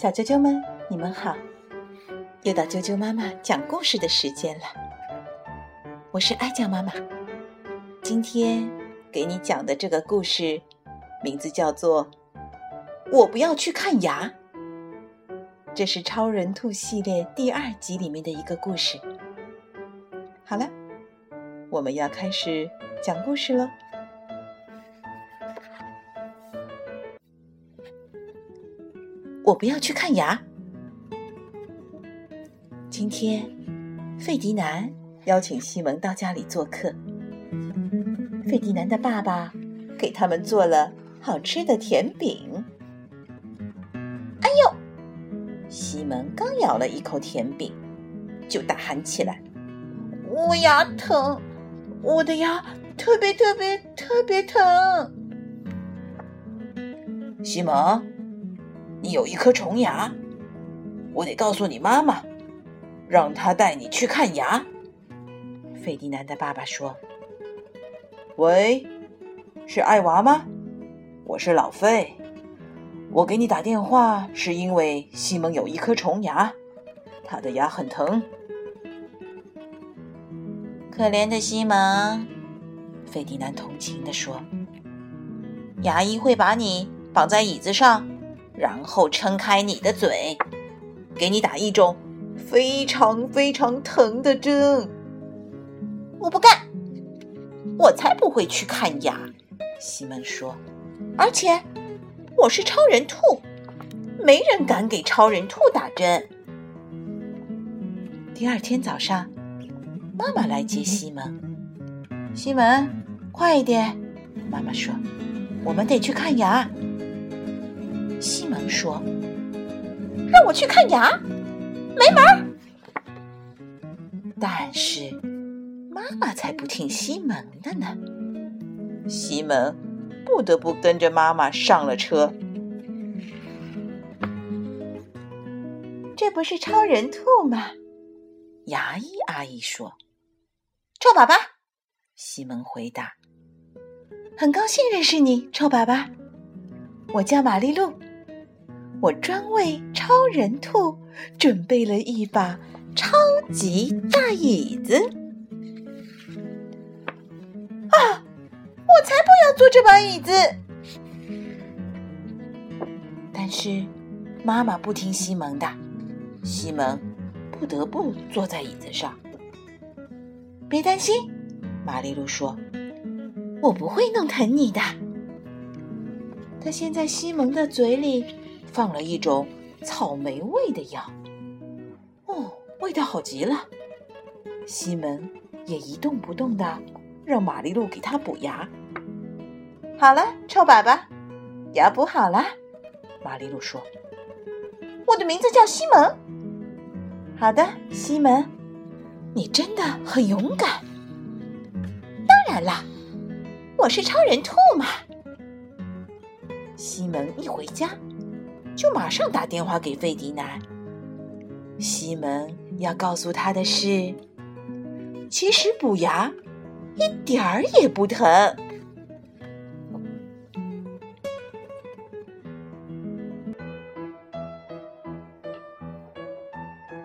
小啾啾们，你们好！又到啾啾妈妈讲故事的时间了。我是爱酱妈妈，今天给你讲的这个故事，名字叫做《我不要去看牙》。这是《超人兔》系列第二集里面的一个故事。好了，我们要开始讲故事喽。我不要去看牙。今天，费迪南邀请西蒙到家里做客。费迪南的爸爸给他们做了好吃的甜饼。哎呦！西蒙刚咬了一口甜饼，就大喊起来：“我牙疼，我的牙特别特别特别疼！”西蒙。你有一颗虫牙，我得告诉你妈妈，让她带你去看牙。费迪南的爸爸说：“喂，是艾娃吗？我是老费，我给你打电话是因为西蒙有一颗虫牙，他的牙很疼。可怜的西蒙。”费迪南同情地说：“牙医会把你绑在椅子上。”然后撑开你的嘴，给你打一种非常非常疼的针。我不干，我才不会去看牙。西门说，而且我是超人兔，没人敢给超人兔打针。第二天早上，妈妈来接西门。西门，快一点！妈妈说，我们得去看牙。西蒙说：“让我去看牙，没门儿！”但是妈妈才不听西蒙的呢。西蒙不得不跟着妈妈上了车。这不是超人兔吗？牙医阿姨说：“臭粑粑。”西蒙回答：“很高兴认识你，臭粑粑。我叫玛丽露。”我专为超人兔准备了一把超级大椅子。啊！我才不要坐这把椅子！但是妈妈不听西蒙的，西蒙不得不坐在椅子上。别担心，玛丽露说：“我不会弄疼你的。”他先在西蒙的嘴里。放了一种草莓味的药，哦，味道好极了。西门也一动不动的让玛丽露给他补牙。好了，臭粑粑，牙补好了。玛丽露说：“我的名字叫西门。”好的，西门，你真的很勇敢。当然啦，我是超人兔嘛。西门一回家。就马上打电话给费迪南。西门要告诉他的是，其实补牙一点儿也不疼。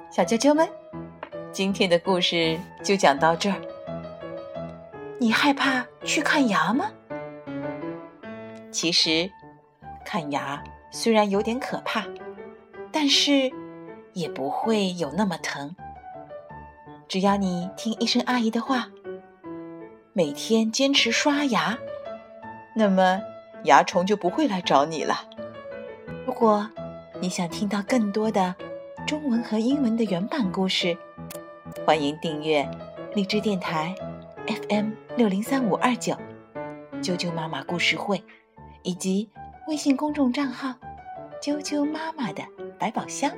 小啾啾们，今天的故事就讲到这儿。你害怕去看牙吗？其实，看牙。虽然有点可怕，但是也不会有那么疼。只要你听医生阿姨的话，每天坚持刷牙，那么牙虫就不会来找你了。如果你想听到更多的中文和英文的原版故事，欢迎订阅荔枝电台 FM 六零三五二九啾啾妈妈故事会，以及微信公众账号。啾啾妈妈的百宝箱，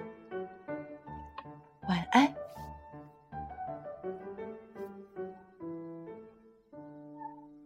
晚安。